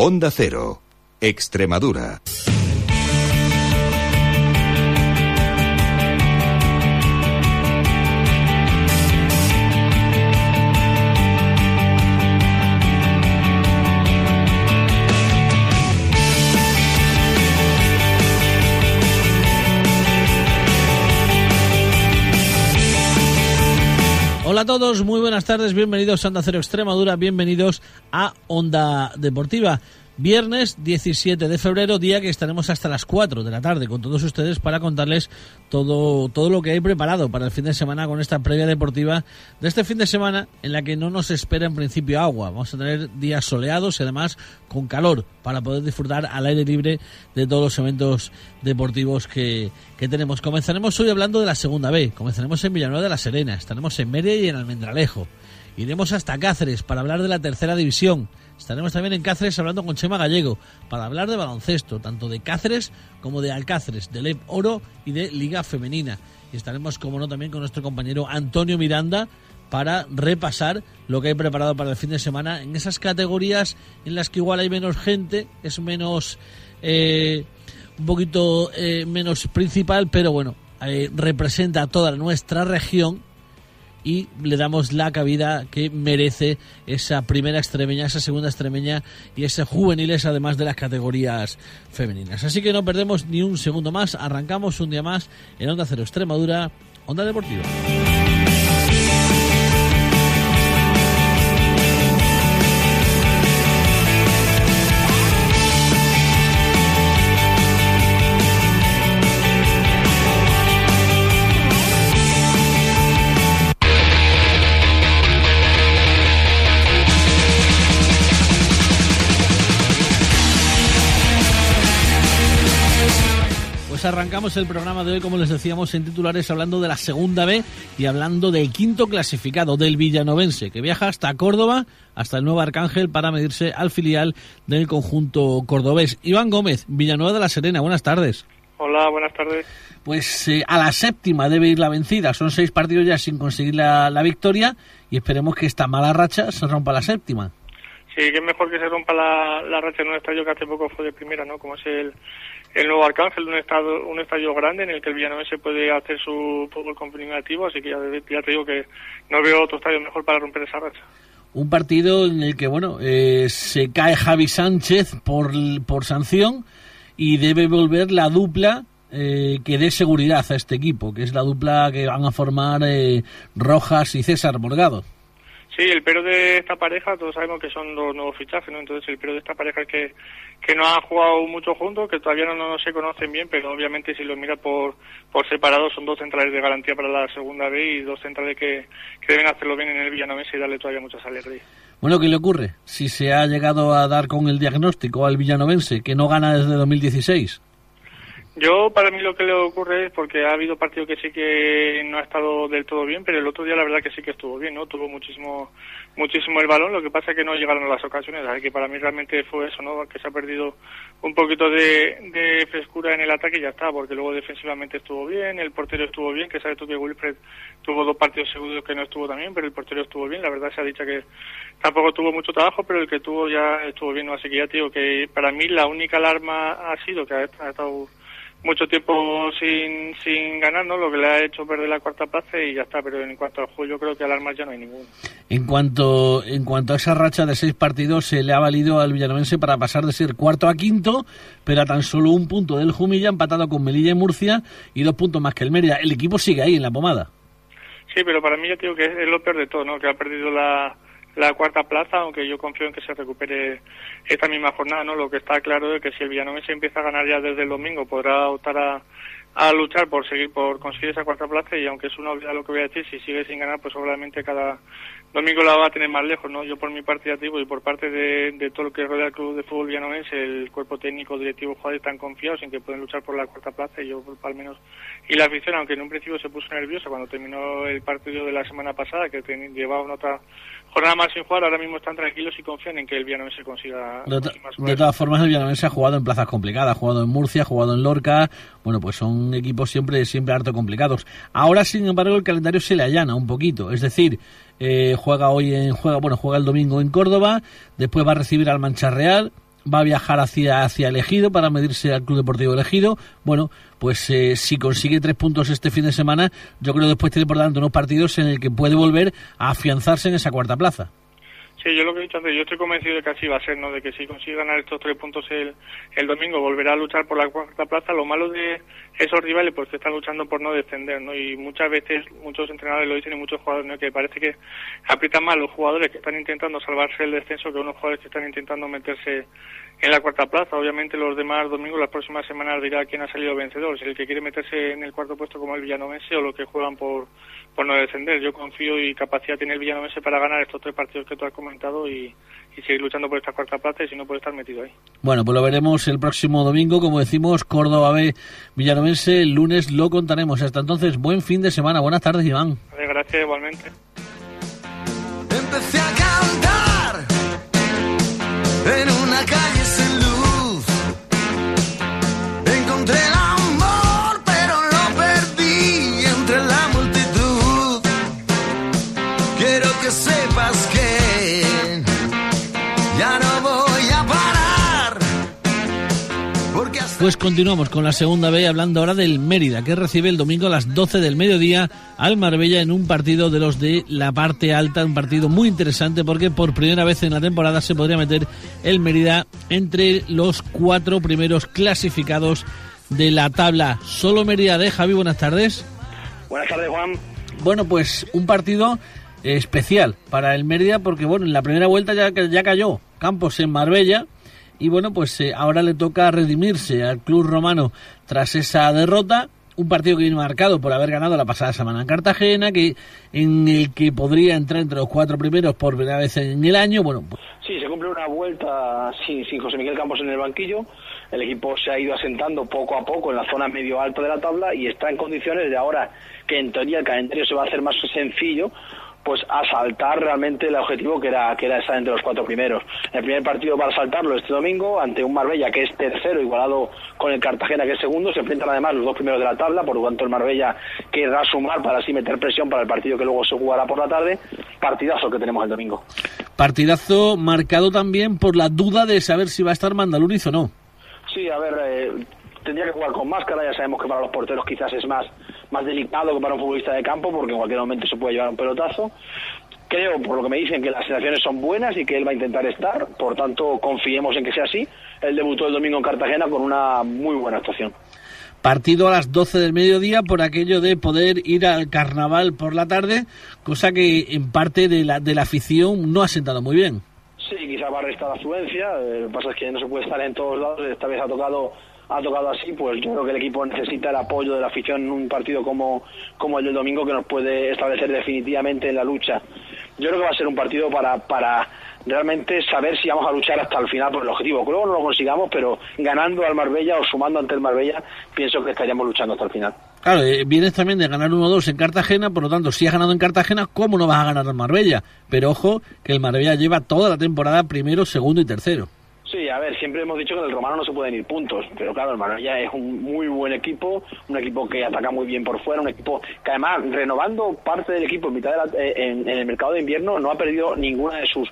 Onda Cero, Extremadura. Hola a todos, muy buenas tardes, bienvenidos a Onda Cero Extremadura, bienvenidos a Onda Deportiva. Viernes 17 de febrero, día que estaremos hasta las 4 de la tarde con todos ustedes para contarles todo, todo lo que hay preparado para el fin de semana con esta previa deportiva de este fin de semana en la que no nos espera en principio agua. Vamos a tener días soleados y además con calor para poder disfrutar al aire libre de todos los eventos deportivos que, que tenemos. Comenzaremos hoy hablando de la segunda B. Comenzaremos en Villanueva de la Serena, estaremos en Media y en Almendralejo. Iremos hasta Cáceres para hablar de la tercera división. Estaremos también en Cáceres hablando con Chema Gallego para hablar de baloncesto, tanto de Cáceres como de Alcáceres, de LEP Oro y de Liga Femenina. Y estaremos, como no, también con nuestro compañero Antonio Miranda para repasar lo que hay preparado para el fin de semana en esas categorías en las que igual hay menos gente, es menos. Eh, un poquito eh, menos principal, pero bueno, eh, representa a toda nuestra región y le damos la cabida que merece esa primera extremeña, esa segunda extremeña y ese juveniles además de las categorías femeninas. Así que no perdemos ni un segundo más, arrancamos un día más en Onda Cero Extremadura, Onda Deportiva. Arrancamos el programa de hoy, como les decíamos en titulares, hablando de la segunda B y hablando del quinto clasificado, del Villanovense, que viaja hasta Córdoba, hasta el Nuevo Arcángel, para medirse al filial del conjunto cordobés. Iván Gómez, Villanueva de la Serena, buenas tardes. Hola, buenas tardes. Pues eh, a la séptima debe ir la vencida, son seis partidos ya sin conseguir la, la victoria y esperemos que esta mala racha se rompa la séptima. Sí, que es mejor que se rompa la, la racha en un estadio que hace poco fue de primera, ¿no? Como es el, el Nuevo Arcángel, un estadio, un estadio grande en el que el Villanovense puede hacer su fútbol competitivo, así que ya, ya, te digo que no veo otro estadio mejor para romper esa racha. Un partido en el que, bueno, eh, se cae Javi Sánchez por, por sanción y debe volver la dupla eh, que dé seguridad a este equipo, que es la dupla que van a formar eh, Rojas y César Morgado. Sí, el pero de esta pareja, todos sabemos que son los nuevos fichajes, ¿no? Entonces el pero de esta pareja es que, que no han jugado mucho juntos, que todavía no, se conocen bien, pero obviamente si lo mira por, por separado son dos centrales de garantía para la segunda B y dos centrales que, que deben hacerlo bien en el Villanovense y darle todavía muchas alegrías. Bueno, ¿qué le ocurre? Si se ha llegado a dar con el diagnóstico al Villanovense, que no gana desde 2016. Yo, para mí lo que le ocurre es porque ha habido partido que sí que no ha estado del todo bien, pero el otro día la verdad que sí que estuvo bien, ¿no? Tuvo muchísimo muchísimo el balón, lo que pasa es que no llegaron a las ocasiones, así que para mí realmente fue eso, ¿no? Que se ha perdido un poquito de, de frescura en el ataque y ya está, porque luego defensivamente estuvo bien, el portero estuvo bien, que sabes tú que Wilfred tuvo dos partidos seguros que no estuvo también, pero el portero estuvo bien, la verdad se ha dicho que tampoco tuvo mucho trabajo, pero el que tuvo ya estuvo bien, ¿no? así que ya te digo que para mí la única alarma ha sido que ha estado mucho tiempo sin, sin ganar, ¿no? Lo que le ha hecho perder la cuarta plaza y ya está. Pero en cuanto al juego, yo creo que alarmas ya no hay ninguno. En cuanto, en cuanto a esa racha de seis partidos, se le ha valido al Villanovense para pasar de ser cuarto a quinto, pero a tan solo un punto del Jumilla, empatado con Melilla y Murcia, y dos puntos más que el Mérida. El equipo sigue ahí, en la pomada. Sí, pero para mí yo digo que es, es lo peor de todo, ¿no? Que ha perdido la la cuarta plaza, aunque yo confío en que se recupere esta misma jornada, ¿no? Lo que está claro es que si el Villanovense empieza a ganar ya desde el domingo, podrá optar a, luchar por seguir por conseguir esa cuarta plaza y aunque es una obviedad lo que voy a decir, si sigue sin ganar, pues obviamente cada domingo la va a tener más lejos, ¿no? Yo por mi parte digo y por parte de, todo lo que rodea el club de fútbol villanovense, el cuerpo técnico, directivo, jugadores están confiados en que pueden luchar por la cuarta plaza y yo al menos y la afición, aunque en un principio se puso nerviosa cuando terminó el partido de la semana pasada, que ten, llevaba otra jornada más sin jugar, ahora mismo están tranquilos y confían en que el Villanovense consiga de, de todas formas el Villanovense ha jugado en plazas complicadas, ha jugado en Murcia, ha jugado en Lorca, bueno pues son equipos siempre siempre harto complicados. Ahora sin embargo el calendario se le allana un poquito, es decir, eh, juega hoy en juega bueno juega el domingo en Córdoba, después va a recibir al Mancha Real, va a viajar hacia, hacia Elegido para medirse al Club Deportivo Elegido. Bueno, pues eh, si consigue tres puntos este fin de semana, yo creo que después tiene por delante unos partidos en el que puede volver a afianzarse en esa cuarta plaza. Sí, yo lo que he dicho antes, yo estoy convencido de que así va a ser, ¿no? De que si consigue ganar estos tres puntos el, el domingo, volverá a luchar por la cuarta plaza. Lo malo de esos rivales, pues que están luchando por no descender, ¿no? Y muchas veces, muchos entrenadores lo dicen y muchos jugadores, ¿no? Que parece que aprietan más los jugadores que están intentando salvarse el descenso que unos jugadores que están intentando meterse en la cuarta plaza. Obviamente los demás domingos, las próximas semanas dirá quién ha salido vencedor, si el que quiere meterse en el cuarto puesto como el Villanovense o los que juegan por por no descender. Yo confío y capacidad tiene el Villanovense para ganar estos tres partidos que tú has comentado y, seguir luchando por esta cuarta plaza y si no puede estar metido ahí. Bueno, pues lo veremos el próximo domingo, como decimos, Córdoba B, Villanovense, el lunes lo contaremos. Hasta entonces, buen fin de semana. Buenas tardes, Iván. gracias, igualmente. Empecé a cantar en una calle Pues continuamos con la segunda B hablando ahora del Mérida, que recibe el domingo a las 12 del mediodía al Marbella en un partido de los de la parte alta, un partido muy interesante porque por primera vez en la temporada se podría meter el Mérida entre los cuatro primeros clasificados de la tabla. Solo Mérida de Javi, buenas tardes. Buenas tardes, Juan. Bueno, pues un partido especial para el Mérida porque bueno, en la primera vuelta ya, ya cayó Campos en Marbella y bueno, pues eh, ahora le toca redimirse al club romano tras esa derrota. Un partido que viene marcado por haber ganado la pasada semana en Cartagena, que en el que podría entrar entre los cuatro primeros por primera vez en el año. Bueno, pues... Sí, se cumple una vuelta sin, sin José Miguel Campos en el banquillo. El equipo se ha ido asentando poco a poco en la zona medio alta de la tabla y está en condiciones de ahora que en teoría el calendario se va a hacer más sencillo, pues asaltar realmente el objetivo que era que era estar entre los cuatro primeros. El primer partido para saltarlo este domingo ante un Marbella que es tercero, igualado con el Cartagena que es segundo, se enfrentan además los dos primeros de la tabla, por lo tanto el Marbella querrá sumar para así meter presión para el partido que luego se jugará por la tarde. Partidazo que tenemos el domingo. Partidazo marcado también por la duda de saber si va a estar Mandaluriz o no. Sí, a ver, eh, tendría que jugar con máscara, ya sabemos que para los porteros quizás es más, más delicado que para un futbolista de campo, porque en cualquier momento se puede llevar un pelotazo. Creo, por lo que me dicen, que las sensaciones son buenas y que él va a intentar estar, por tanto confiemos en que sea así. Él debutó el domingo en Cartagena con una muy buena actuación. Partido a las 12 del mediodía por aquello de poder ir al carnaval por la tarde, cosa que en parte de la, de la afición no ha sentado muy bien. Sí, quizá va a restar afluencia, eh, lo que pasa es que no se puede estar en todos lados, esta vez ha tocado ha tocado así, pues yo creo que el equipo necesita el apoyo de la afición en un partido como, como el del domingo que nos puede establecer definitivamente en la lucha. Yo creo que va a ser un partido para, para realmente saber si vamos a luchar hasta el final por el objetivo. Luego no lo consigamos, pero ganando al Marbella o sumando ante el Marbella, pienso que estaríamos luchando hasta el final. Claro, eh, vienes también de ganar 1-2 en Cartagena, por lo tanto, si has ganado en Cartagena, ¿cómo no vas a ganar al Marbella? Pero ojo, que el Marbella lleva toda la temporada primero, segundo y tercero. Sí, a ver, siempre hemos dicho que en el Romano no se pueden ir puntos, pero claro, el Marbella es un muy buen equipo, un equipo que ataca muy bien por fuera, un equipo que además renovando parte del equipo en mitad de eh, en, el mercado de invierno no ha perdido ninguna de sus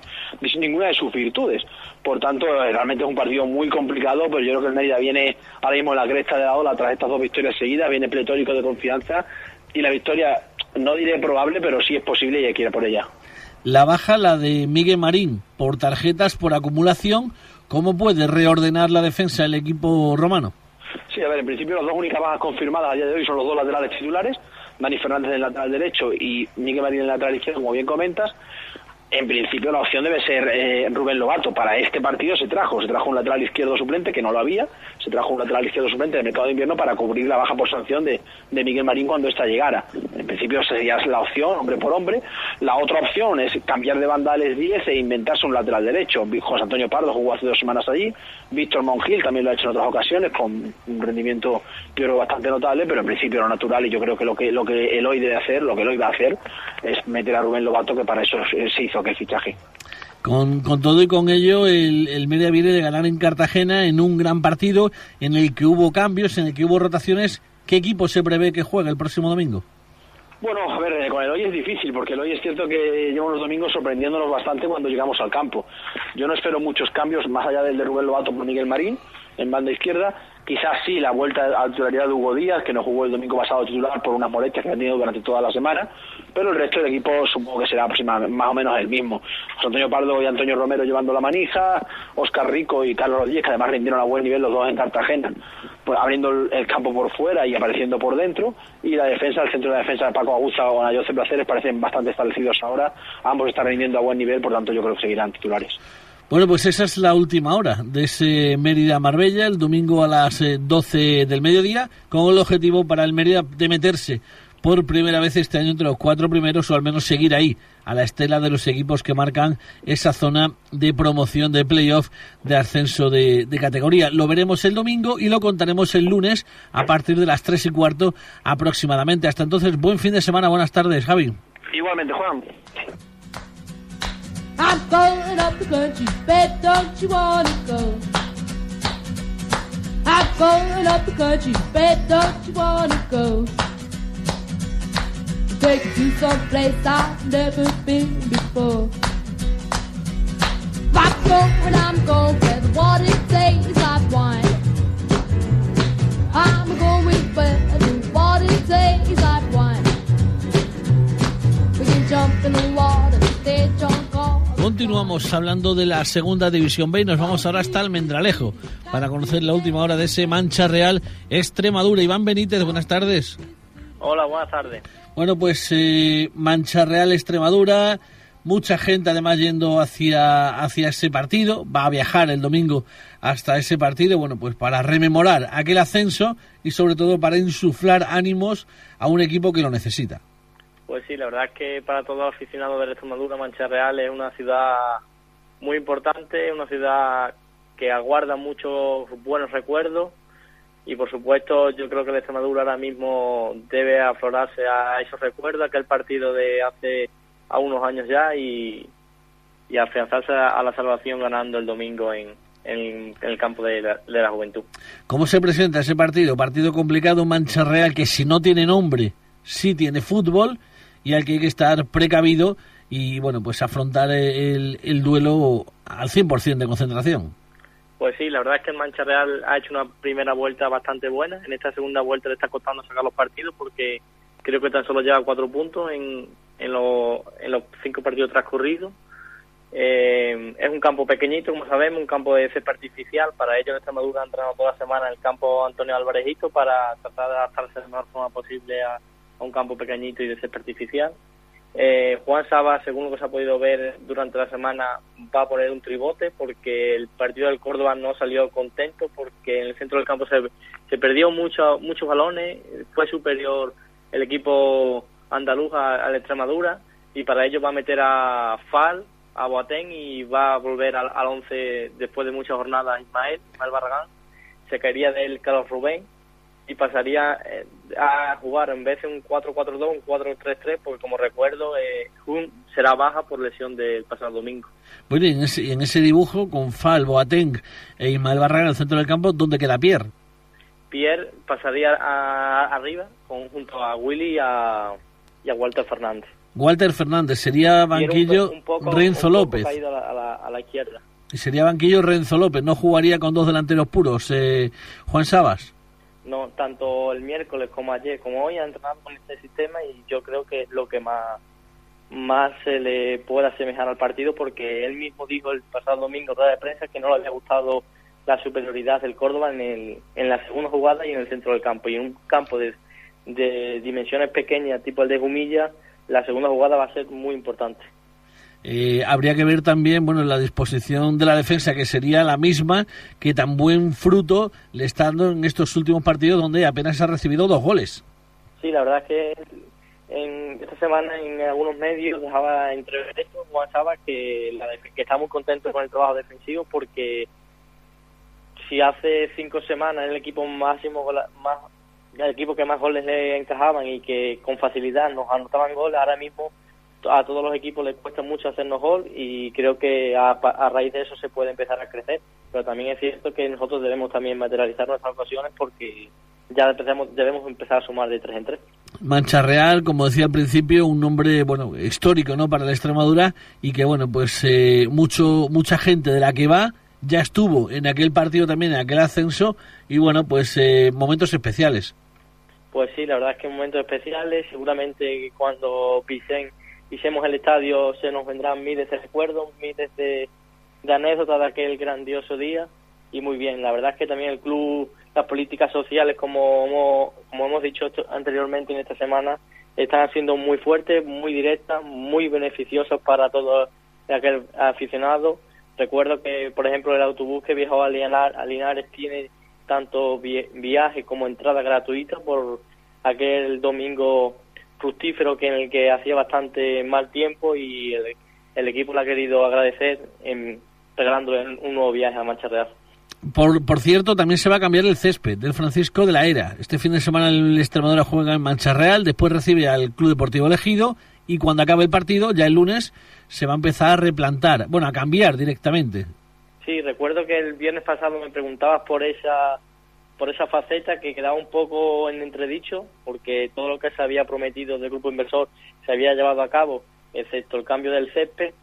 ninguna de sus virtudes. Por tanto, eh, realmente es un partido muy complicado, pero yo creo que el Mérida viene ahora mismo en la cresta de la ola tras estas dos victorias seguidas, viene pletórico de confianza y la victoria no diré probable, pero sí es posible y hay que ir por ella. La baja la de Miguel Marín por tarjetas por acumulación ¿Cómo puede reordenar la defensa el equipo romano? Sí, a ver, en principio las dos únicas bajas confirmadas a día de hoy son los dos laterales titulares, Dani Fernández en el lateral derecho y Miguel Marín en el lateral izquierdo, como bien comentas en principio la opción debe ser eh, Rubén Lobato. Para este partido se trajo, se trajo un lateral izquierdo suplente que no lo había, se trajo un lateral izquierdo suplente del mercado de invierno para cubrir la baja por sanción de, de Miguel Marín cuando ésta llegara. En principio sería la opción, hombre por hombre. La otra opción es cambiar de bandales 10 e inventarse un lateral derecho. José Antonio Pardo jugó hace dos semanas allí, Víctor Mongil también lo ha hecho en otras ocasiones con un rendimiento yo bastante notable, pero en principio lo natural y yo creo que lo que lo que Eloy debe hacer, lo que Eloy va a hacer es meter a Rubén Lobato que para eso se hizo que fichaje. Con, con, todo y con ello, el, el Media viene de ganar en Cartagena en un gran partido en el que hubo cambios, en el que hubo rotaciones. ¿Qué equipo se prevé que juegue el próximo domingo? Bueno, a ver, eh, con el hoy es difícil, porque el hoy es cierto que lleva unos domingos sorprendiéndonos bastante cuando llegamos al campo. Yo no espero muchos cambios, más allá del de Rubén Lobato por Miguel Marín, en banda izquierda. Quizás sí la vuelta a la titularidad de Hugo Díaz, que no jugó el domingo pasado titular por una molestias que ha tenido durante toda la semana, pero el resto del equipo supongo que será más o menos el mismo. José Antonio Pardo y Antonio Romero llevando la manija, Oscar Rico y Carlos Rodríguez, que además rindieron a buen nivel los dos en Cartagena, pues abriendo el, campo por fuera y apareciendo por dentro, y la defensa, el centro de la defensa de Paco Aguza o Ana José Placeres parecen bastante establecidos ahora, ambos están rindiendo a buen nivel, por tanto yo creo que seguirán titulares. Bueno, pues esa es la última hora de ese Mérida-Marbella, el domingo a las eh, 12 del mediodía, con el objetivo para el Mérida de meterse por primera vez este año entre los cuatro primeros o al menos seguir ahí, a la estela de los equipos que marcan esa zona de promoción de playoff de ascenso de, de categoría. Lo veremos el domingo y lo contaremos el lunes a partir de las tres y cuarto aproximadamente. Hasta entonces, buen fin de semana, buenas tardes, Javi. Igualmente, Juan. I'm going up the country, bet don't you wanna go? I'm going up the country, bet don't you wanna go? Take you to some place I've never been before. I'm going, I'm going where the water tastes like wine. I'm going where the water tastes like wine. We can jump in the water, stay Continuamos hablando de la segunda división B y nos vamos ahora hasta Almendralejo para conocer la última hora de ese Mancha Real Extremadura. Iván Benítez, buenas tardes. Hola, buenas tardes. Bueno, pues eh, Mancha Real Extremadura, mucha gente además yendo hacia, hacia ese partido, va a viajar el domingo hasta ese partido, bueno, pues para rememorar aquel ascenso y sobre todo para insuflar ánimos a un equipo que lo necesita. Pues sí, la verdad es que para todos los aficionados de la Extremadura, Mancha Real es una ciudad muy importante, una ciudad que aguarda muchos buenos recuerdos y por supuesto yo creo que la Extremadura ahora mismo debe aflorarse a esos recuerdos, aquel partido de hace a unos años ya y, afianzarse a la salvación ganando el domingo en, el campo de la, de la juventud. ¿Cómo se presenta ese partido? Partido complicado, Mancha Real que si no tiene nombre, sí tiene fútbol y al que hay que estar precavido y bueno, pues afrontar el, el duelo al 100% de concentración. Pues sí, la verdad es que el Mancha Real ha hecho una primera vuelta bastante buena. En esta segunda vuelta le está costando sacar los partidos porque creo que tan solo lleva cuatro puntos en, en, los, cinco partidos transcurridos. Eh, es un campo pequeñito, como sabemos, un campo de césped artificial. Para ello, en Extremadura han entrenado toda la semana en el campo Antonio Alvarejito para tratar de adaptarse de la mejor forma posible a, a un campo pequeñito y de césped artificial. Eh, Juan Saba, según lo que se ha podido ver durante la semana, va a poner un tribote porque el partido del Córdoba no salió contento porque en el centro del campo se, se perdió mucho, muchos balones, fue superior el equipo andaluz a, la Extremadura y para ello va a meter a Fal, a Boateng y va a volver al, al 11 después de muchas jornadas Ismael, Ismael Barragán, se caería del Carlos Rubén y pasaría eh, a jugar en vez de un 4-4-2, un 4-3-3, porque como recuerdo, eh, Jun será baja por lesión del pasado domingo. Bueno, y en ese, en ese dibujo, con Fal, Boateng e Ismael Barragán en el centro del campo, ¿dónde queda Pierre? Pierre pasaría a, arriba con, junto a Willy y a, y a Walter Fernández. Walter Fernández, sería banquillo un poco, Renzo un poco López. caído a la, a, la, a la izquierda. Y sería banquillo Renzo López, no jugaría con dos delanteros puros. Eh, Juan Sabas. No tanto el miércoles como ayer como hoy ha entrenado con este sistema y yo creo que es lo que más más se le puede asemejar al partido porque él mismo dijo el pasado domingo rueda de prensa que no le había gustado la superioridad del Córdoba en, el, en la segunda jugada y en el centro del campo. Y en un campo de, de dimensiones pequeñas tipo el de Gumilla la segunda jugada va a ser muy importante Eh, habría que ver también bueno la disposición de la defensa que sería la misma que tan buen fruto le está dando en estos últimos partidos donde apenas ha recibido dos goles. Sí, la verdad es que en esta semana en algunos medios dejaba entrever esto, Juan Saba, que, la que está muy contento con el trabajo defensivo porque si hace cinco semanas el equipo máximo más el equipo que más goles le encajaban y que con facilidad nos anotaban goles, ahora mismo a todos los equipos les cuesta mucho hacernos gol y creo que a, a raíz de eso se puede empezar a crecer. Pero también es cierto que nosotros debemos también materializar nuestras ocasiones porque ya empezamos, debemos empezar a sumar de tres en tres. Mancha Real, como decía al principio, un nombre bueno histórico, ¿no? Para la Extremadura y que bueno, pues eh, mucho mucha gente de la que va ya estuvo en aquel partido también, en aquel ascenso y bueno, pues eh, momentos especiales. Pues sí, la verdad es que momentos especiales. Seguramente cuando pisen, pisemos el estadio se nos vendrán miles de recuerdos, miles de, de anécdotas de aquel grandioso día. Y muy bien, la verdad es que también el club, las políticas sociales, como hemos, como hemos dicho anteriormente en esta semana, están siendo muy fuertes, muy directas, muy beneficiosas para todos aquel aficionado. Recuerdo que, por ejemplo, el autobús que viajó a, Linar- a Linares tiene tanto vi- viaje como entrada gratuita por aquel domingo fructífero que en el que hacía bastante mal tiempo y el, el equipo le ha querido agradecer en, regalándole un nuevo viaje a Mancha Real. Por, por cierto, también se va a cambiar el césped del Francisco de la Era. Este fin de semana el Extremadura juega en Mancha Real, después recibe al Club Deportivo Elegido y cuando acabe el partido, ya el lunes, se va a empezar a replantar, bueno, a cambiar directamente. Sí, recuerdo que el viernes pasado me preguntabas por esa por esa faceta que quedaba un poco en entredicho, porque todo lo que se había prometido del grupo inversor se había llevado a cabo, excepto el cambio del césped,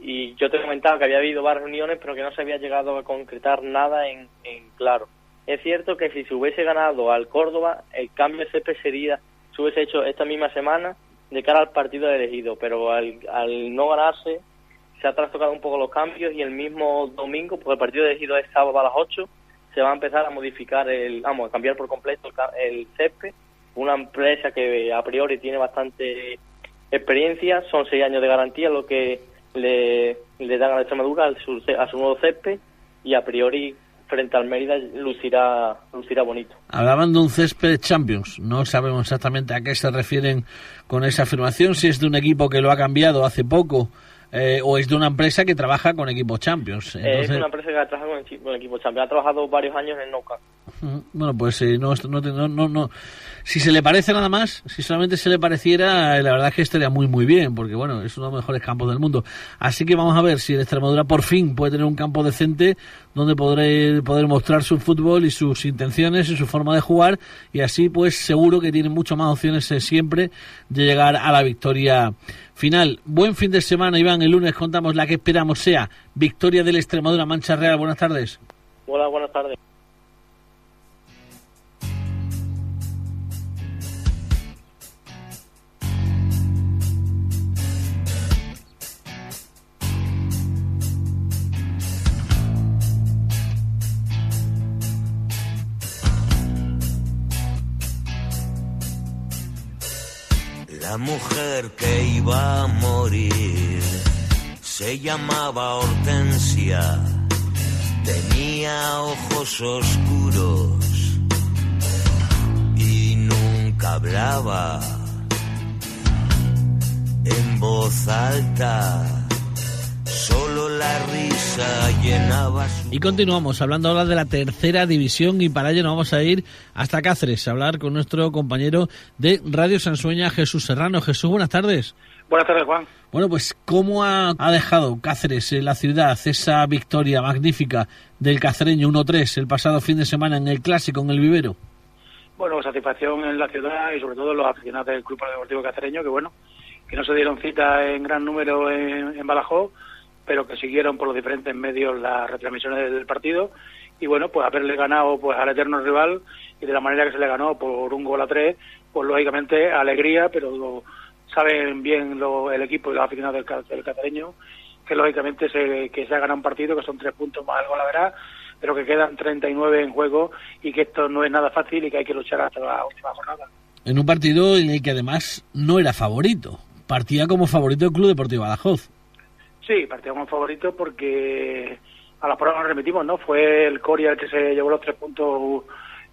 y yo te comentaba que había habido varias reuniones, pero que no se había llegado a concretar nada en, claro. Es cierto que si se hubiese ganado al Córdoba, el cambio de césped sería, se hubiese hecho esta misma semana de cara al partido elegido, pero al, al no ganarse, se ha trastocado un poco los cambios y el mismo domingo, porque el partido elegido es sábado a las 8, se va a empezar a modificar, el, vamos, a cambiar por completo el, el césped. Una empresa que a priori tiene bastante experiencia, son seis años de garantía lo que le, le dan a la Extremadura al su- a su nuevo césped y a priori frente al Mérida lucirá, lucirá bonito. Hablaban de un césped Champions. No sabemos exactamente a qué se refieren con esa afirmación, si es de un equipo que lo ha cambiado hace poco eh, o es de una empresa que trabaja con equipos Champions. Eh, Entonces, es una empresa que trabaja con con el equipo champion. Ha trabajado varios años en Noca. Bueno, pues eh, no, no, no, no. Si se le parece nada más, si solamente se le pareciera, eh, la verdad es que estaría muy, muy bien, porque bueno, es uno de los mejores campos del mundo. Así que vamos a ver si el Extremadura por fin puede tener un campo decente donde podré, poder mostrar su fútbol y sus intenciones y su forma de jugar, y así pues seguro que tiene mucho más opciones eh, siempre de llegar a la victoria final. Buen fin de semana, Iván. El lunes contamos la que esperamos sea victoria del Extremadura Mancha Real. Buenas tardes. Hola, buenas tardes. La mujer que iba a morir se llamaba Hortensia, tenía ojos oscuros y nunca hablaba en voz alta, la risa llenaba su... Y continuamos hablando ahora de la tercera división y para ello nos vamos a ir hasta Cáceres a hablar con nuestro compañero de Radio Sansueña, Jesús Serrano. Jesús, buenas tardes. Buenas tardes, Juan. Bueno, pues ¿cómo ha, ha dejado Cáceres en la ciudad esa victoria magnífica del cacereño 1-3 el pasado fin de semana en el Clásico, en el Vivero? Bueno, satisfacción en la ciudad y sobre todo en los aficionados del Club Deportivo Cacereño, que bueno, que no se dieron cita en gran número en, en Badajoz, pero que siguieron por los diferentes medios las retransmisiones del partido y bueno, pues haberle ganado pues al eterno rival y de la manera que se le ganó por un gol a tres, pues lógicamente alegría, pero lo- saben bien lo- el equipo y los aficionados del, del cacereño que lógicamente se, que se ha ganado un partido que son tres puntos más algo la verdad, pero que quedan 39 en juego y que esto no es nada fácil y que hay que luchar hasta la última jornada. En un partido en el que además no era favorito. Partía como favorito el Club Deportivo Badajoz. Sí, partido como favorito porque a las pruebas nos remitimos, ¿no? Fue el Coria el que se llevó los tres puntos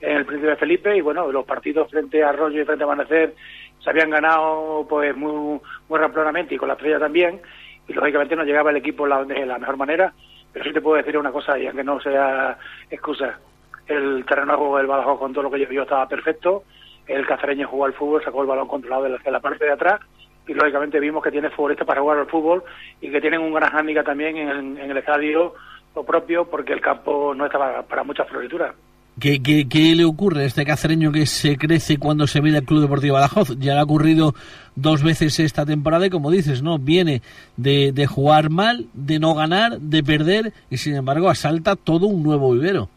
en el Príncipe Felipe y bueno, los partidos frente a Arroyo y frente a Amanecer se habían ganado pues muy, muy rápidamente y con la estrella también. Y lógicamente no llegaba el equipo la- de la mejor manera, pero sí te puedo decir una cosa y aunque no sea excusa, el terreno de juego del Badajoz con todo lo que yo vio estaba perfecto, el cacereño jugó al fútbol, sacó el balón controlado de la, de la parte de atrás y lógicamente vimos que tiene futbolistas para jugar al fútbol y que tienen un gran hándicap también en el, en el estadio lo propio porque el campo no estaba para muchas florituras. ¿Qué, qué, qué le ocurre a este cacereño que se crece cuando se mide el Club Deportivo Badajoz? Ya le ha ocurrido dos veces esta temporada y como dices, ¿no? Viene de, de jugar mal, de no ganar, de perder y sin embargo asalta todo un nuevo vivero.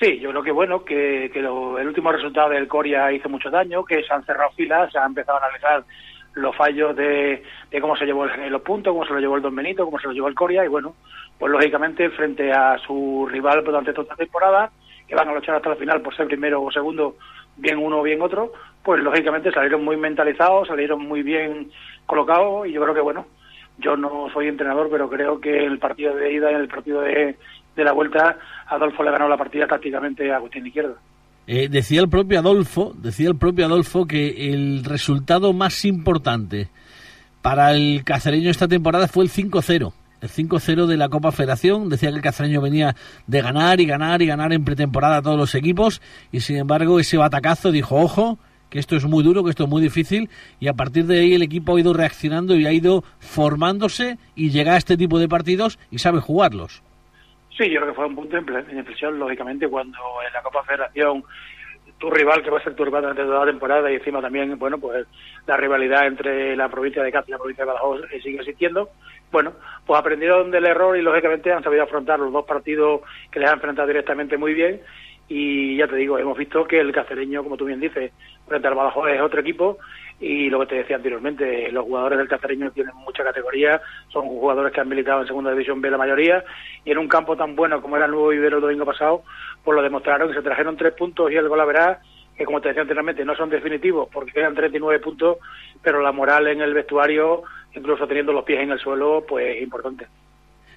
Sí, yo creo que bueno, que, que lo- el último resultado del Coria hizo mucho daño, que se han cerrado filas, se han empezado a analizar los fallos de, de cómo se llevó el- los puntos, cómo se lo llevó el Don Benito, cómo se lo llevó el Coria, y bueno, pues lógicamente frente a su rival durante toda esta temporada, que van a luchar hasta la final por ser primero o segundo, bien uno o bien otro, pues lógicamente salieron muy mentalizados, salieron muy bien colocados, y yo creo que bueno, yo no soy entrenador, pero creo que el partido de ida y el partido de, de la vuelta, Adolfo le ganó la partida tácticamente a Agustín Izquierdo. Eh, decía el propio Adolfo, decía el propio Adolfo que el resultado más importante para el cacereño esta temporada fue el 5-0. El 5-0 de la Copa Federación. Decía que el cacereño venía de ganar y ganar y ganar en pretemporada a todos los equipos. Y sin embargo, ese batacazo dijo: Ojo, que esto es muy duro, que esto es muy difícil. Y a partir de ahí, el equipo ha ido reaccionando y ha ido formándose y llega a este tipo de partidos y sabe jugarlos. Sí, yo creo que fue un punto de infle- de inflexión, lógicamente, cuando en la Copa Federación tu rival, que va a ser tu rival durante toda la temporada, y encima también, bueno, pues la rivalidad entre la provincia de Cáceres y la provincia de Badajoz eh, sigue existiendo. Bueno, pues aprendieron del error y, lógicamente, han sabido afrontar los dos partidos que les han enfrentado directamente muy bien. Y ya te digo, hemos visto que el cacereño, como tú bien dices, frente al Badajoz es otro equipo y lo que te decía anteriormente, los jugadores del cacereño tienen mucha categoría, son jugadores que han militado en segunda división B la mayoría y en un campo tan bueno como era el Nuevo Vivero el domingo pasado, pues lo demostraron que se trajeron tres puntos y el gol a verás, que como te decía anteriormente no son definitivos porque quedan 39 puntos, pero la moral en el vestuario, incluso teniendo los pies en el suelo, pues es importante.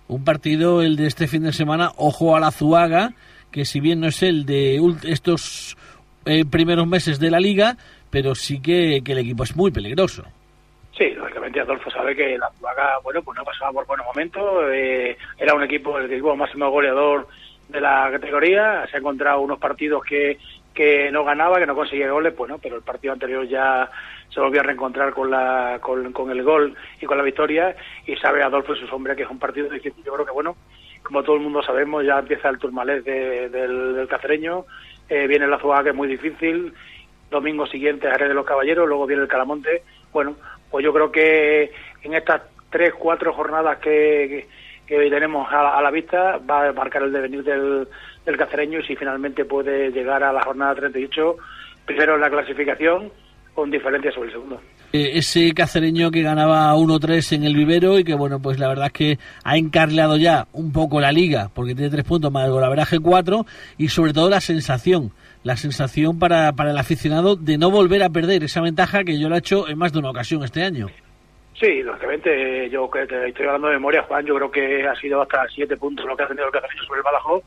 un partido, el de este fin de semana, ojo a la Zuaga, que si bien no es el de estos eh, primeros meses de la liga, pero sí que, que el equipo es muy peligroso. Sí, lógicamente Adolfo sabe que la Zuaga, bueno, pues no pasaba por buenos momentos, eh, era un equipo, el equipo máximo goleador de la categoría, se ha encontrado unos partidos que, que no ganaba, que no conseguía goles, bueno, pero el partido anterior ya se volvió a reencontrar con, la, con, con el gol y con la victoria, y sabe Adolfo y sus hombres que es un partido difícil, yo creo que bueno, como todo el mundo sabemos, ya empieza el turmalés de- del, del cacereño, eh, viene la Zuaga que es muy difícil, domingo siguiente Jerez de los Caballeros, luego viene el Calamonte. Bueno, pues yo creo que en estas tres, cuatro jornadas que, que, que tenemos a, la- a la vista va a marcar el devenir del, del cacereño y si finalmente puede llegar a la jornada 38, primero en la clasificación con diferencia sobre el segundo. Eh, ese cacereño que ganaba 1-3 en el vivero y que, bueno, pues la verdad es que ha encarleado ya un poco la liga, porque tiene tres puntos más el golaveraje 4 y sobre todo la sensación, la sensación para, para el aficionado de no volver a perder esa ventaja que yo la he hecho en más de una ocasión este año. Sí, lógicamente, yo que te estoy hablando de memoria, Juan, yo creo que ha sido hasta siete puntos lo que ha tenido el Cacereño sobre el Badajoz.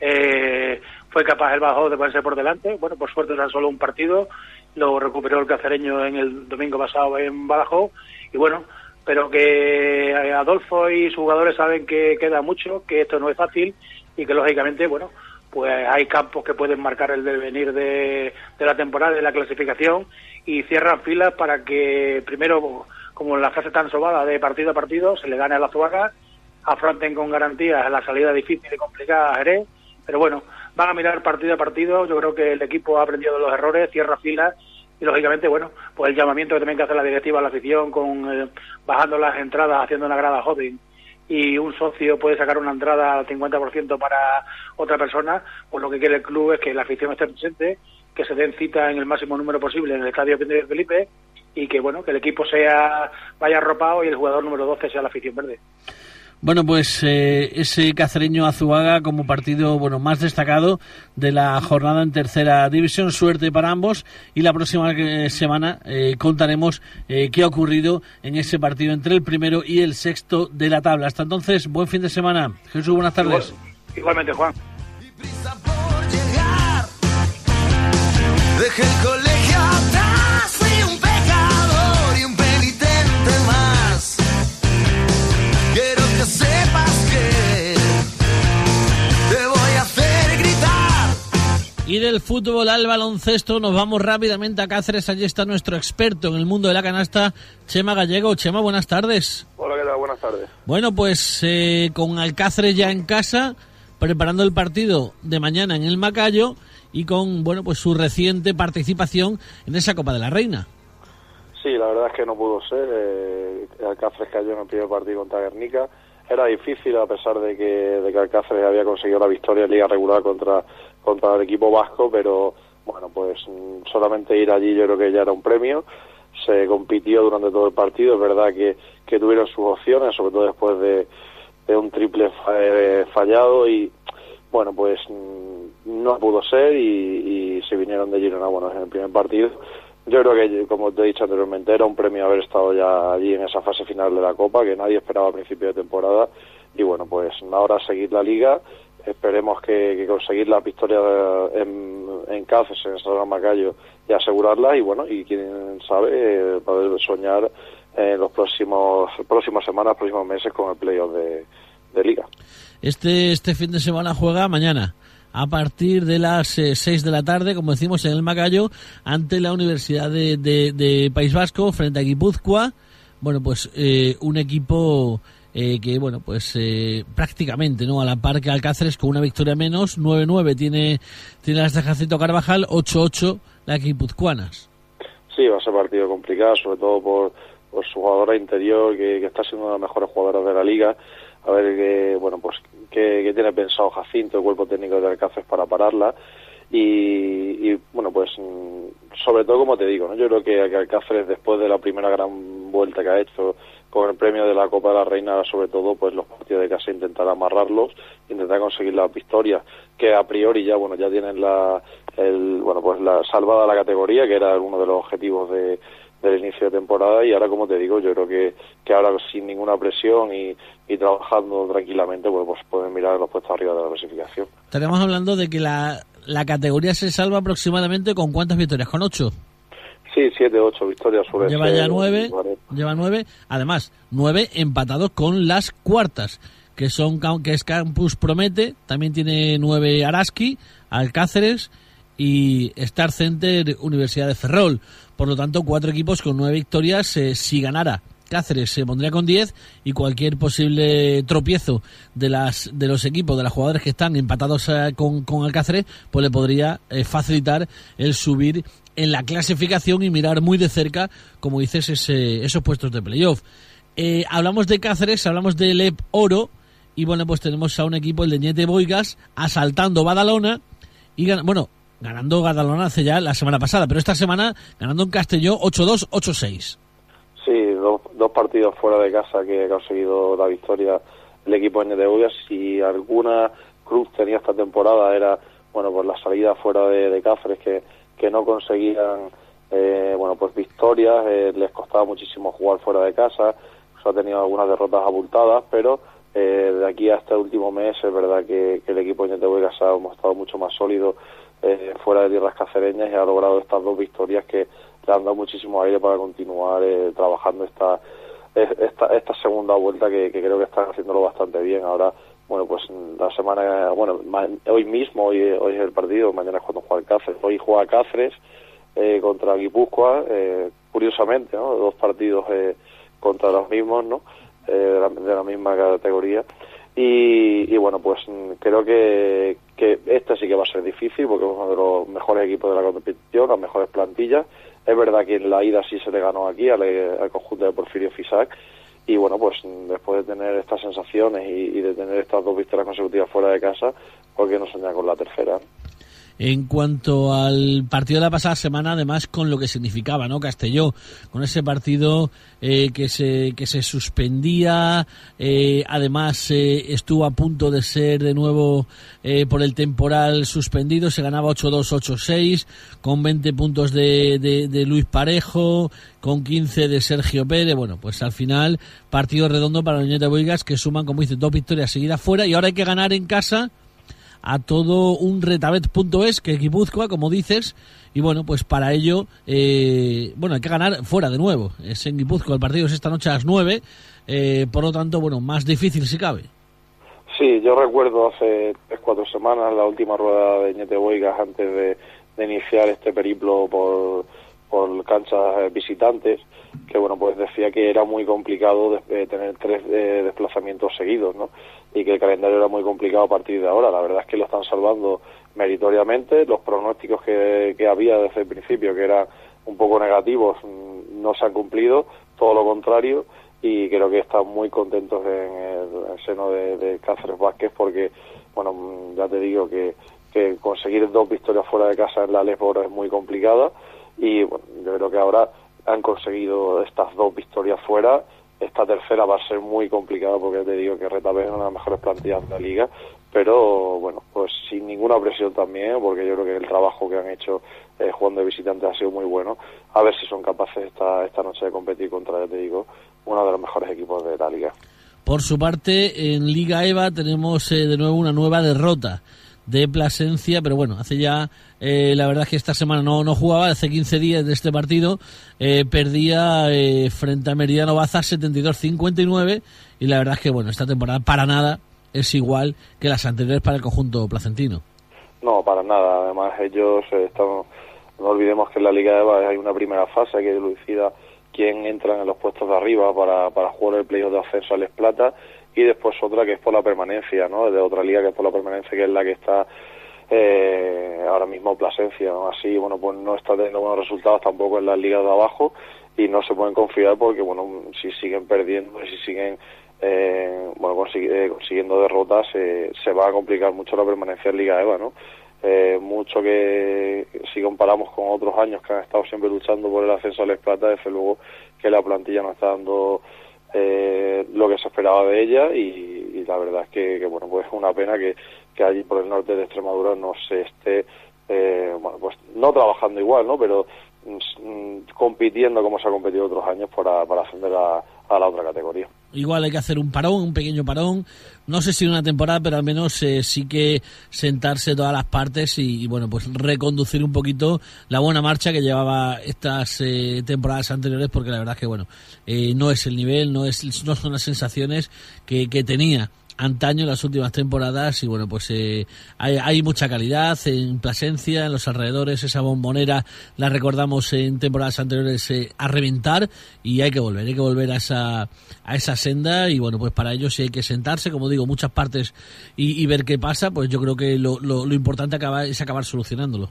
Eh, fue capaz el Badajoz de ponerse por delante, bueno, por suerte era solo un partido, lo recuperó el Cacereño en el domingo pasado en Badajoz, y bueno, pero que Adolfo y sus jugadores saben que queda mucho, que esto no es fácil, y que lógicamente, bueno, pues hay campos que pueden marcar el devenir de, de la temporada, de la clasificación, y cierran filas para que primero, como en la fase tan sobada de partido a partido, se le gane a la Zuaga, afronten con garantías la salida difícil y complicada a Jerez, pero bueno, van a mirar partido a partido, yo creo que el equipo ha aprendido de los errores, cierra filas, y lógicamente, bueno, pues el llamamiento que también que hace la directiva a la afición con eh, bajando las entradas, haciendo una grada joven, y un socio puede sacar una entrada al 50% para otra persona, pues lo que quiere el club es que la afición esté presente, que se den cita en el máximo número posible en el estadio Príncipe Felipe y que bueno que el equipo sea vaya arropado y el jugador número 12 sea la afición verde. Bueno, pues eh, ese cacereño Azuaga como partido bueno más destacado de la jornada en tercera división. Suerte para ambos y la próxima eh, semana eh, contaremos eh, qué ha ocurrido en ese partido entre el primero y el sexto de la tabla. Hasta entonces, buen fin de semana. Jesús, buenas tardes. Igual- igualmente, Juan. prisa por llegar. Dejé el Y del fútbol al baloncesto nos vamos rápidamente a Cáceres. Allí está nuestro experto en el mundo de la canasta, Chema Gallego. Chema, buenas tardes. Hola, ¿qué tal? Buenas tardes. Bueno, pues eh, con Alcáceres ya en casa, preparando el partido de mañana en el Macayo y con, bueno, pues su reciente participación en esa Copa de la Reina. Sí, la verdad es que no pudo ser. Eh, Alcáceres cayó en el primer partido contra Guernica. Era difícil a pesar de que, de que Alcáceres había conseguido la victoria en Liga Regular contra, contra el equipo vasco, pero bueno, pues mm, solamente ir allí yo creo que ya era un premio. Se compitió durante todo el partido, es verdad que, que tuvieron sus opciones, sobre todo después de, un triple eh, fallado y bueno, pues mm, no pudo ser y, y se vinieron de Girona, bueno, en el primer partido. Yo creo que, como te he dicho anteriormente, era un premio haber estado ya allí en esa fase final de la Copa, que nadie esperaba a principio de temporada. Y bueno, pues ahora seguir la Liga, esperemos que, conseguir la victoria en, en Cáceres, en San Macayo, y asegurarla. Y bueno, y quién sabe, eh, poder soñar en los próximos próximas semanas, próximos meses con el playoff de, Liga. Este, este fin de semana juega mañana a partir de las 6 de la tarde, como decimos, en el Macayo, ante la Universidad de País Vasco, frente a Guipúzcoa. Bueno, pues eh, un equipo eh, que, bueno, pues eh, prácticamente, ¿no? A la par que Alcáceres, con una victoria menos, 9-9 tiene, tiene las de Jacinto Carvajal, 8-8 las guipuzcoanas. Sí, va a ser partido complicado, sobre todo por, por su jugadora interior, que, que está siendo una de las mejores jugadoras de la liga. A ver qué, bueno, pues, qué tiene pensado Jacinto, el cuerpo técnico de Alcáceres, para pararla. Y, y, bueno, pues, mm, sobre todo, como te digo, ¿no? yo creo que, Alcáceres, después de la primera gran vuelta que ha hecho con el premio de la Copa de la Reina, sobre todo, pues los partidos de casa intentar amarrarlos, intentar conseguir las victorias, que a priori ya, bueno, ya tienen la, el, bueno, pues la salvada la categoría, que era uno de los objetivos de, del inicio de temporada y ahora como te digo yo creo que, que ahora sin ninguna presión y, y trabajando tranquilamente pues, pues pueden mirar los puestos arriba de la clasificación Estaremos hablando de que la, la categoría se salva aproximadamente con cuántas victorias, con 8. sí siete ocho victorias suele Lleva ya nueve, lleva nueve, además, nueve empatados con las cuartas, que son que es Campus Promete, también tiene nueve Araski, Alcáceres y Star Center Universidad de Ferrol. Por lo tanto, cuatro equipos con nueve victorias. eh, si ganara Cáceres se pondría con 10 y cualquier posible tropiezo de las de los equipos, de las jugadores que están empatados eh, con, con Alcáceres, pues le podría eh, facilitar el subir en la clasificación y mirar muy de cerca, como dices, ese- esos puestos de playoff. Eh, hablamos de Cáceres, hablamos de Lep Oro y bueno, pues tenemos a un equipo, el de Ñete Boigas, asaltando Badalona y bueno, ganando Badalona hace ya la semana pasada, pero esta semana ganando en Castelló 8-2, 8-6. sí dos, dos partidos fuera de casa que ha conseguido la victoria el equipo Boyas si alguna cruz tenía esta temporada era bueno pues la salida fuera de, de Cáceres que, que no conseguían eh, bueno pues victorias eh, les costaba muchísimo jugar fuera de casa pues ha tenido algunas derrotas abultadas pero eh, de aquí a este último mes es verdad que, el equipo de Boyas ha mostrado mucho más sólido eh, fuera de tierras cacereñas y ha logrado estas dos victorias que le han dado muchísimo aire para continuar eh, trabajando esta, es- esta esta segunda vuelta que, creo que están haciéndolo bastante bien. Ahora bueno pues la semana bueno hoy mismo hoy, hoy es el partido mañana es cuando juega Cáceres. Hoy juega Cáceres eh, contra Guipúzcoa eh, curiosamente dos partidos eh, contra los mismos no Eh, de, la, de la misma categoría y, y bueno pues creo que, que este sí que va a ser difícil porque es uno de los mejores equipos de la competición las mejores plantillas es verdad que en la ida sí se le ganó aquí al, al conjunto de Porfirio Fisac y bueno pues después de tener estas sensaciones y, y de tener estas dos victorias consecutivas fuera de casa ¿por qué no soñar con la tercera? En cuanto al partido de la pasada semana, además con lo que significaba, ¿no? Castelló, con ese partido eh, que se que se suspendía, eh, además eh, estuvo a punto de ser de nuevo eh, por el temporal suspendido, se ganaba 8-2, 8-6, con 20 puntos de, de, Luis Parejo, con 15 de Sergio Pérez, bueno, pues al final partido redondo para la Unión de que suman, como dice, dos victorias seguidas fuera y ahora hay que ganar en casa a todo un retabet.es que Guipúzcoa, como dices, y bueno, pues para ello, eh, bueno, hay que ganar fuera de nuevo. Es en Guipúzcoa, el partido es esta noche a las 9, eh, por lo tanto, bueno, más difícil si cabe. Sí, yo recuerdo hace tres, cuatro semanas la última rueda de Ñete Boigas antes de, de iniciar este periplo por, por canchas eh, visitantes, que bueno, pues decía que era muy complicado de- eh, tener tres eh, desplazamientos seguidos, ¿no? Y que el calendario era muy complicado a partir de ahora. La verdad es que lo están salvando meritoriamente. Los pronósticos que, que había desde el principio, que eran un poco negativos, mm, no se han cumplido, todo lo contrario. Y creo que están muy contentos en el, seno de, de Cáceres Vázquez porque, bueno, mm, ya te digo que, que conseguir dos victorias fuera de casa en la Lesbora es muy complicada y bueno, yo creo que ahora han conseguido estas dos victorias fuera. Esta tercera va a ser muy complicada porque te digo que Retabé es una de las mejores plantillas de la liga, pero bueno, pues sin ninguna presión también, porque yo creo que el trabajo que han hecho eh, jugando de visitantes ha sido muy bueno. A ver si son capaces esta, esta noche de competir contra, ya te digo, uno de los mejores equipos de la liga. Por su parte, en Liga EVA tenemos eh, de nuevo una nueva derrota de Plasencia, pero bueno, hace ya, eh, la verdad es que esta semana no, no jugaba, hace 15 días de este partido, eh, perdía eh, frente a Meridiano Baza 72-59 y la verdad es que bueno, esta temporada para nada es igual que las anteriores para el conjunto placentino. No, para nada. Además, ellos eh, están. No olvidemos que en la Liga EVA hay una primera fase que decida quién entra en los puestos de arriba para, para jugar el playoff de ascenso a Les Plata y después otra que es por la permanencia, ¿no? De otra liga que es por la permanencia, que es la que está eh, ahora mismo Plasencia, ¿no? Así, bueno, pues no está teniendo buenos resultados tampoco en las ligas de abajo y no se pueden confiar porque, bueno, si siguen perdiendo y si siguen eh, bueno, eh, consiguiendo derrotas, eh, se va a complicar mucho la permanencia en Liga EVA, ¿no? Eh, mucho que si comparamos con otros años que han estado siempre luchando por el ascenso a Les Plata, desde luego que la plantilla no está dando eh, lo que se esperaba de ella y, y la verdad es que, que, bueno pues es una pena que, que allí por el norte de Extremadura no se esté eh, bueno pues no trabajando igual no pero mm, compitiendo como se ha competido otros años para, para ascender a, a la otra categoría Igual hay que hacer un parón, un pequeño parón. No sé si una temporada, pero al menos eh, sí que sentarse todas las partes y, bueno, pues reconducir un poquito la buena marcha que llevaba estas eh, temporadas anteriores, porque la verdad es que bueno, eh, no es el nivel, no es, no son las sensaciones que tenía antaño en las últimas temporadas y bueno pues eh, hay, hay, mucha calidad en Plasencia en los alrededores esa bombonera la recordamos en temporadas anteriores eh, a reventar y hay que volver hay que volver a esa a esa senda y bueno pues para ello sí hay que sentarse como digo muchas partes y, y ver qué pasa pues yo creo que lo, lo, importante acaba, es acabar solucionándolo.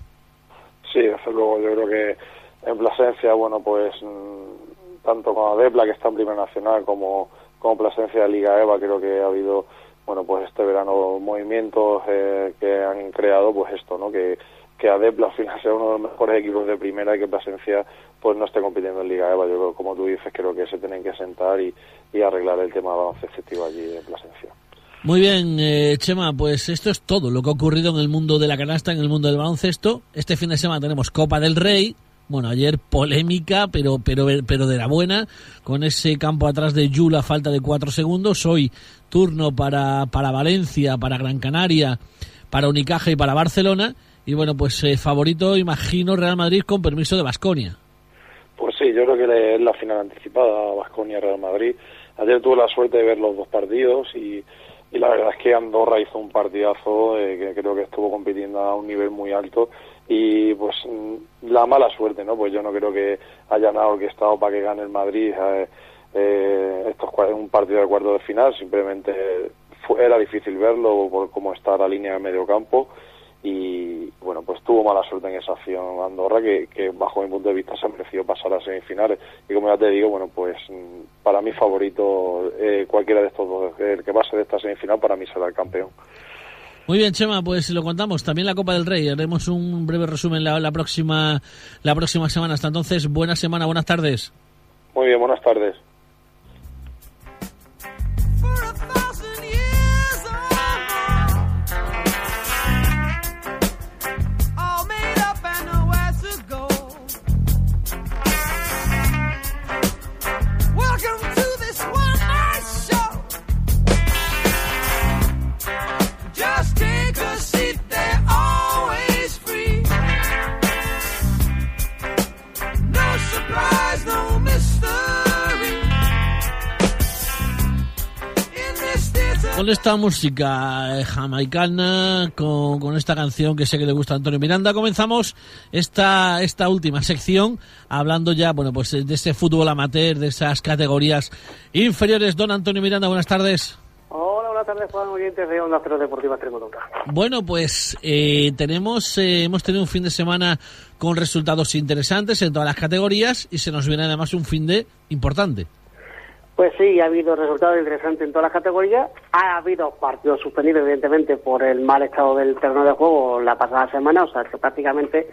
Sí desde luego yo creo que en Plasencia bueno pues mmm, tanto con Adepla que está en Primera Nacional como como Plasencia de Liga EVA creo que ha habido bueno pues este verano movimientos eh, que han creado pues esto no que que Adepla al final sea uno de los mejores equipos de primera y que Plasencia pues no esté compitiendo en Liga EVA. Yo creo como tú dices creo que se tienen que sentar y, y arreglar el tema de baloncesto allí en Plasencia. Muy bien, eh, Chema, pues esto es todo lo que ha ocurrido en el mundo de la canasta, en el mundo del baloncesto. Este fin de semana tenemos Copa del Rey, bueno, ayer polémica, pero, pero, pero de la buena, con ese campo atrás de Yula, falta de cuatro segundos. Hoy turno para, para Valencia, para Gran Canaria, para Unicaja y para Barcelona. Y bueno, pues eh, favorito, imagino, Real Madrid con permiso de Basconia. Pues sí, yo creo que es la final anticipada, Basconia-Real Madrid. Ayer tuve la suerte de ver los dos partidos y, la verdad es que Andorra hizo un partidazo eh, que creo que estuvo compitiendo a un nivel muy alto y pues la mala suerte, ¿no? Pues yo no creo que haya nada orquestado para que gane el Madrid eh, eh, estos un partido de cuarto de final, simplemente fue, era difícil verlo por cómo está la línea de medio campo y bueno, pues tuvo mala suerte en esa acción Andorra que, que bajo mi punto de vista se ha merecido pasar a semifinales y como ya te digo, bueno, pues para mí favorito eh, cualquiera de estos dos, el que pase de esta semifinal para mí será el campeón. Muy bien, Chema, pues lo contamos. También la Copa del Rey. Haremos un breve resumen la, la, próxima la próxima semana. Hasta entonces, buena semana, buenas tardes. Muy bien, buenas tardes. Con esta música eh, jamaicana, con, con esta canción que sé que le gusta a Antonio Miranda, comenzamos esta, esta última sección hablando ya, bueno, pues de ese fútbol amateur, de esas categorías inferiores. Don Antonio Miranda, buenas tardes. Hola, buenas tardes, Juan, oyentes de Onda Cero Deportiva Extremadura. Bueno, pues eh, tenemos, eh, hemos tenido un fin de semana con resultados interesantes en todas las categorías y se nos viene además un fin de importante. Pues sí, ha habido resultados interesantes en todas las categorías. Ha habido partidos suspendidos, evidentemente, por el mal estado del terreno de juego la pasada semana. O sea, que prácticamente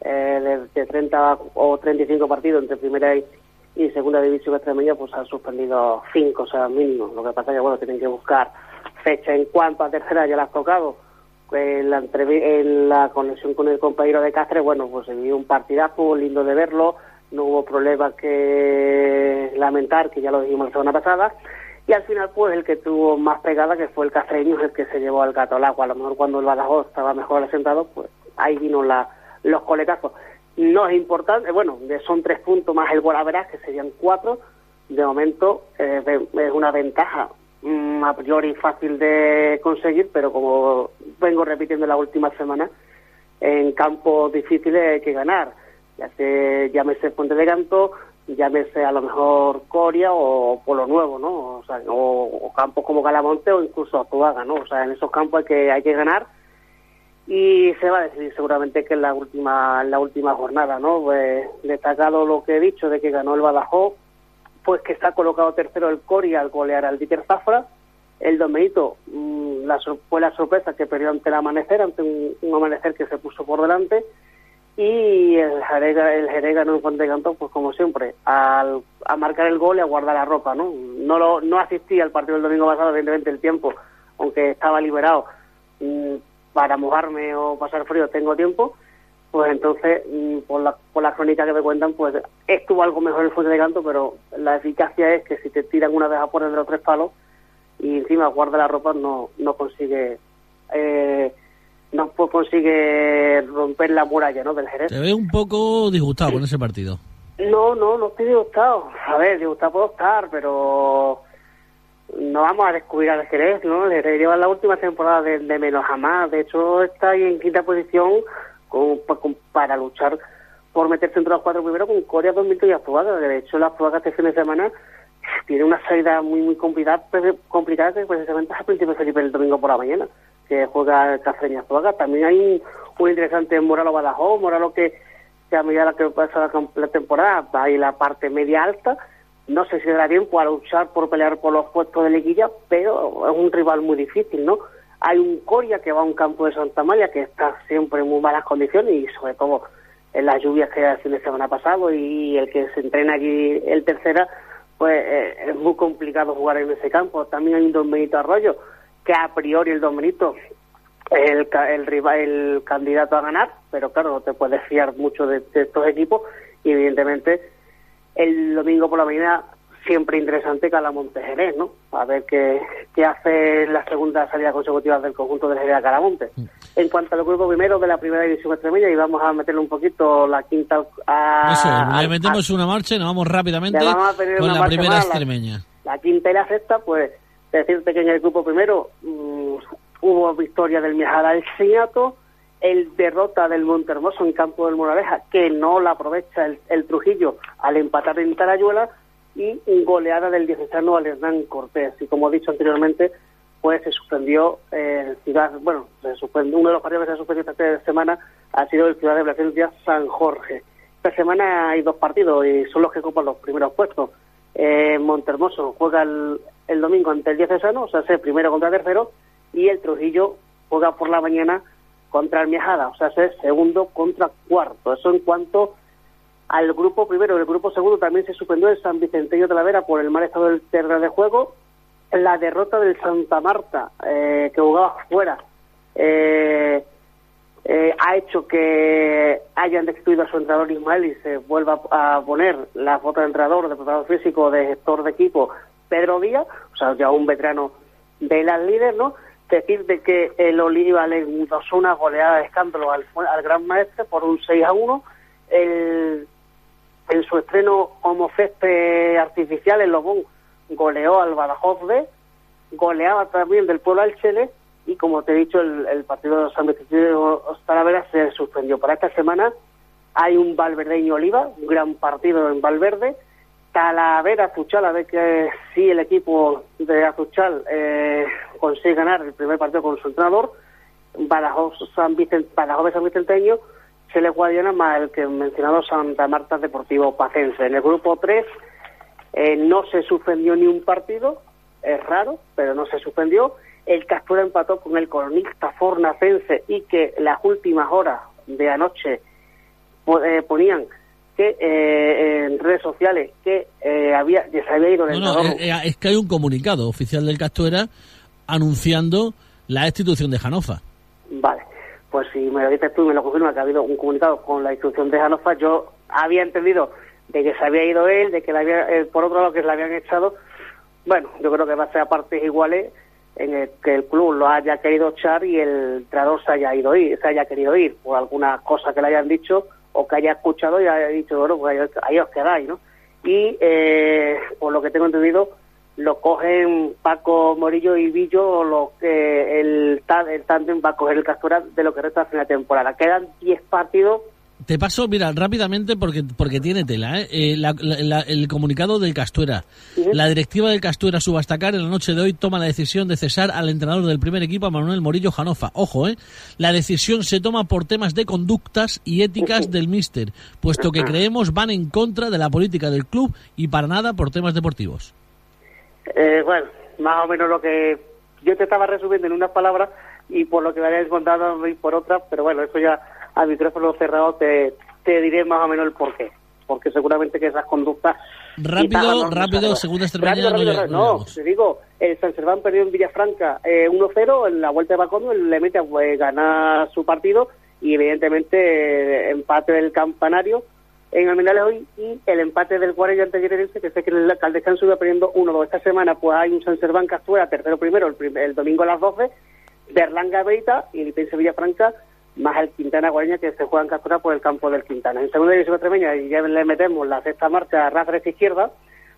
eh, de, de 30 o 35 partidos entre primera y, segunda división extremeña, pues han suspendido 5, o sea, mínimo. Lo que pasa es que, bueno, tienen que buscar fecha en cuanto a tercera ya la has tocado. En la, en la conexión con el compañero de Cáceres, bueno, pues se vivió un partidazo, lindo de verlo, no hubo problemas que lamentar, que ya lo dijimos la semana pasada, y al final pues el que tuvo más pegada, que fue el castreño, es el que se llevó al gato al agua, a lo mejor cuando el Badajoz estaba mejor asentado, pues ahí vino la, los coletazos. No es importante, bueno, son tres puntos más el verás que serían cuatro, de momento eh, es una ventaja mm, a priori fácil de conseguir, pero como vengo repitiendo la última semana, en campos difíciles hay que ganar. Ya se, llámese Puente de Canto, llámese a lo mejor Coria o Polo Nuevo, ¿no? O, sea, o, o campos como Galamonte o incluso Azuaga, ¿no? O sea, en esos campos hay que, hay que ganar y se va a decidir seguramente que en la última, en la última jornada, ¿no? Pues, destacado lo que he dicho de que ganó el Badajoz, pues que está colocado tercero el Coria al golear al Dieter Zafra, el Domenito mm, la, fue la sorpresa que perdió ante el amanecer, ante un amanecer que se puso por delante, y el Jerega, el Jerega no Fuente Cantón, pues como siempre, al, a marcar el gol y a guardar la ropa, ¿no? No, lo, no asistí al partido del domingo pasado, evidentemente el tiempo, aunque estaba liberado mm, para mojarme o pasar frío, tengo tiempo, pues entonces, mm, por la, por la crónica que me cuentan, pues estuvo algo mejor el Fuente de Canto, pero la eficacia es que si te tiran una vez a poner de los tres palos y encima guarda la ropa, no, no consigue... Eh, no pues consigue romper la muralla ¿no? del Jerez. Te veo un poco disgustado con ese partido. No, no, no estoy disgustado. A ver, disgustado puedo estar, pero no vamos a descubrir al Jerez, ¿no? El Jerez lleva la última temporada de, de menos a más. De hecho, está ahí en quinta posición con- pa- con- para luchar por meterse entre los cuatro primeros con Corea, 2000 y Azuaga. De hecho, la Azuaga este fin de semana tiene una salida muy, muy complicada, complicada que precisamente es a Príncipe Felipe el domingo por la mañana, que juega el Azuaga. También hay un, un interesante Moralo Badajoz, Moralo que, que a medida que pasa la, la temporada va a ir la parte media alta. No sé si dará bien para luchar por pelear por los puestos de liguilla, pero es un rival muy difícil, ¿no? Hay un Coria que va a un campo de Santa María que está siempre en muy malas condiciones y sobre todo en las lluvias que el fin de semana pasado y el que se entrena allí el tercera, pues eh, es muy complicado jugar en ese campo. También hay un Don Benito Arroyo, que a priori el Don Benito es el, el, rival, el candidato a ganar, pero claro, no te puedes fiar mucho de, de estos equipos y evidentemente el domingo por la mañana siempre interesante Calamonte Jerez, ¿no? A ver qué, qué hace la segunda salida consecutiva del conjunto del Jerez a Calamonte. En cuanto al grupo primero de la primera división extremeña, y vamos a meterle un poquito la quinta a... Eso, a- le metemos una marcha y nos vamos rápidamente vamos con una la primera más, la- extremeña. la quinta y la sexta, pues decirte que en el grupo primero mm, hubo victoria del Miajada del Señato, el derrota del Montermoso en campo del Moraleja, que no la aprovecha el, el Trujillo al empatar en Tarayuela, y goleada del diocesano al Hernán Cortés. Y como he dicho anteriormente, pues se suspendió eh, el Ciudad, bueno, se suspendió, uno de los partidos que se ha esta semana ha sido el Ciudad de Plasencia San Jorge. Esta semana hay dos partidos y son los que ocupan los primeros puestos. Eh, Montermoso juega el, el domingo ante el Diocesano, o sea, es primero contra tercero, y el Trujillo juega por la mañana contra el Miajada, o sea, es segundo contra cuarto. Eso en cuanto al grupo primero. El grupo segundo también se suspendió el San Vicenteño de la Vera por el mal estado del terreno de juego. La derrota del Santa Marta, eh, que jugaba fuera, eh, eh, ha hecho que hayan destituido a su entrenador Ismael y se vuelva a poner la foto de entrenador, de preparador físico, de gestor de equipo, Pedro Díaz, o sea, ya un veterano de las líderes, ¿no? Decir de que el Oliva le causó una goleada de escándalo al, al gran maestre por un 6 a 1. El, en su estreno como césped artificial, el Lobón goleó al Badajoz B goleaba también del pueblo al Chile y como te he dicho, el, el partido de San Vicente de Talavera se suspendió. Para esta semana hay un Valverdeño Oliva, un gran partido en Valverde. Talavera Azuchal, a ver que si el equipo de Azuchal eh, consigue ganar el primer partido con su entrenador. Badajoz San Vicente, Badajoz San Vicenteño, se le Guadiana más el que mencionado Santa Marta Deportivo Pacense. En el grupo 3 eh, no se suspendió ni un partido, es raro, pero no se suspendió. El Castura empató con el colonista fornacense y que las últimas horas de anoche eh, ponían que eh, en redes sociales que eh, había que se había ido el No, eh, eh, es que hay un comunicado oficial del Castuera anunciando la destitución de Janofa. Vale, pues si me lo dices tú y me lo confirmas que ha habido un comunicado con la instrucción de Janofa, yo había entendido de que se había ido él, de que le había, eh, por otro lado que le habían echado. Bueno, yo creo que va a ser a partes iguales en el que el club lo haya querido echar y el entrenador se haya ido ir, se haya querido ir por alguna cosa que le hayan dicho o que haya escuchado y haya dicho, bueno, pues ahí, os quedáis, ¿no? Y eh, por lo que tengo entendido, lo cogen Paco Morillo y Villo, lo que el, el tándem va a coger el Castora de lo que resta de la temporada. Quedan 10 partidos. Te paso, mira, rápidamente porque porque tiene tela, ¿eh? Eh, la- el comunicado del Castuera. La directiva del Castuera Subastacar en la noche de hoy toma la decisión de cesar al entrenador del primer equipo, Manuel Morillo Janofa. Ojo, ¿eh? La decisión se toma por temas de conductas y éticas del míster, puesto que creemos van en contra de la política del club y para nada por temas deportivos. Eh, bueno, más o menos lo que yo te estaba resumiendo en unas palabras y por lo que me habías contado y por otras, pero bueno, eso ya a micrófono cerrado te, te diré más o menos el porqué. Porque seguramente que esas conductas... Rápido, no- rápido, segunda Rápido, no rápido, no te digo, el San Serván perdió en Villafranca eh, 1-0 en la vuelta de Bacono, le mete a pues, ganar su partido y evidentemente eh, empate del campanario en Almendralejo hoy y el empate del Guardia ante que sé que el, al descanso iba perdiendo 1-2. Esta semana pues hay un San Serván Castuera, tercero primero, el, el domingo a las 12, Berlanga Beita y el Pense Villafranca, más el Quintana Guareña que se juega en Castuera por el campo del Quintana. En segunda división extremeña y ya le metemos la sexta marcha a derecha izquierda,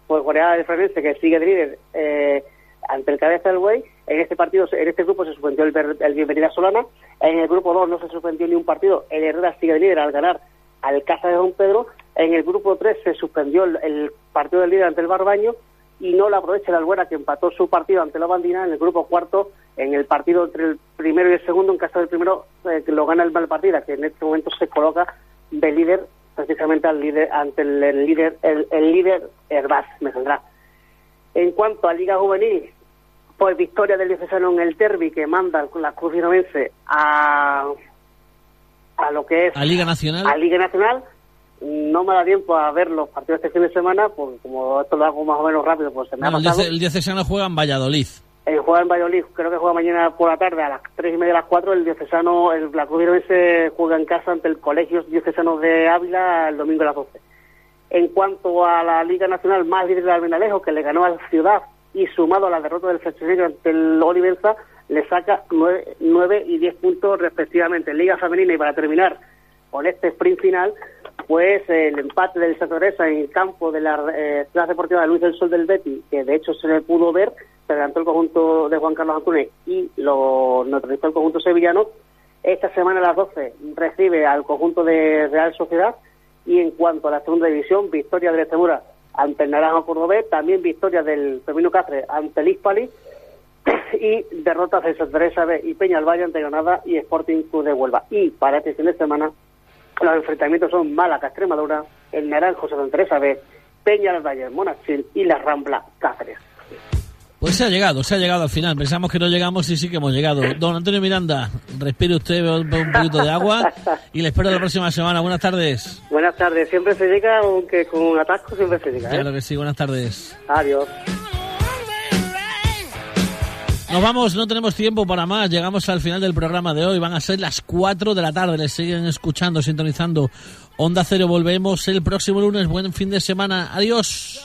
pues Guardia de Frenense que sigue de líder eh, ante el cabeza del Güey. En este partido, en este grupo se suspendió el, Bienvenida Solana. En el grupo 2 no se suspendió ni un partido. El Herrera sigue de líder al ganar al Casa de Don Pedro. En el grupo 3 se suspendió el partido del líder ante el Barbaño y no lo aprovecha el Albuera que empató su partido ante la Bandina en el grupo cuarto en el partido entre el primero y el segundo en caso del primero eh, que lo gana el Malpartida que en este momento se coloca de líder precisamente al líder ante el, el líder el, el líder Herbaz me saldrá en cuanto a Liga Juvenil pues victoria del Diocesano en el Derby que manda la Cruz a a lo que es A Liga Nacional. a Liga Nacional. No me da tiempo a ver los partidos de este fin de semana, porque como esto lo hago más o menos rápido, pues se me Bueno, ha el, pasado. el diocesano juega en Valladolid. El juega en Valladolid, creo que juega mañana por la tarde a las tres y media, a las cuatro. El diocesano, el la Cruz Gironense juega en casa ante el Colegio Diocesano de Ávila el domingo a las 12. En cuanto a la Liga Nacional, más líder del Almenalejo, que le ganó al Ciudad y sumado a la derrota del Festival ante el Olivenza, le saca nueve, nueve y diez puntos respectivamente. En Liga Femenina, y para terminar con este sprint final, pues el empate del Santa Teresa en el campo de la eh, Plaza Deportiva de Luis del Sol del Betty, que de hecho se le pudo ver, se adelantó el conjunto de Juan Carlos Antunes y lo neutralizó el conjunto sevillano. Esta semana a las 12 recibe al conjunto de Real Sociedad y en cuanto a la segunda división, victoria del Extremadura ante el Naranjo Cordobés, también victoria del Femino Cáceres ante el Hispali y derrotas de Santa Teresa y Peña Valle ante Granada y Sporting Club de Huelva. Y para este fin de semana los enfrentamientos son Málaga, Extremadura, el Naranjo, Santa Teresa B, Peña del Valle, Monachil y la Rambla Cáceres. Pues se ha llegado, se ha llegado al final. Pensamos que no llegamos y sí que hemos llegado. Don Antonio Miranda, respire usted un poquito de agua y le espero la próxima semana. Buenas tardes. Buenas tardes, siempre se llega, aunque con un atasco siempre se llega. ¿eh? Claro que sí, buenas tardes. Adiós. Nos vamos, no tenemos tiempo para más. Llegamos al final del programa de hoy. Van a ser las 4 de la tarde. Les siguen escuchando, sintonizando Onda Cero. Volvemos el próximo lunes. Buen fin de semana. Adiós.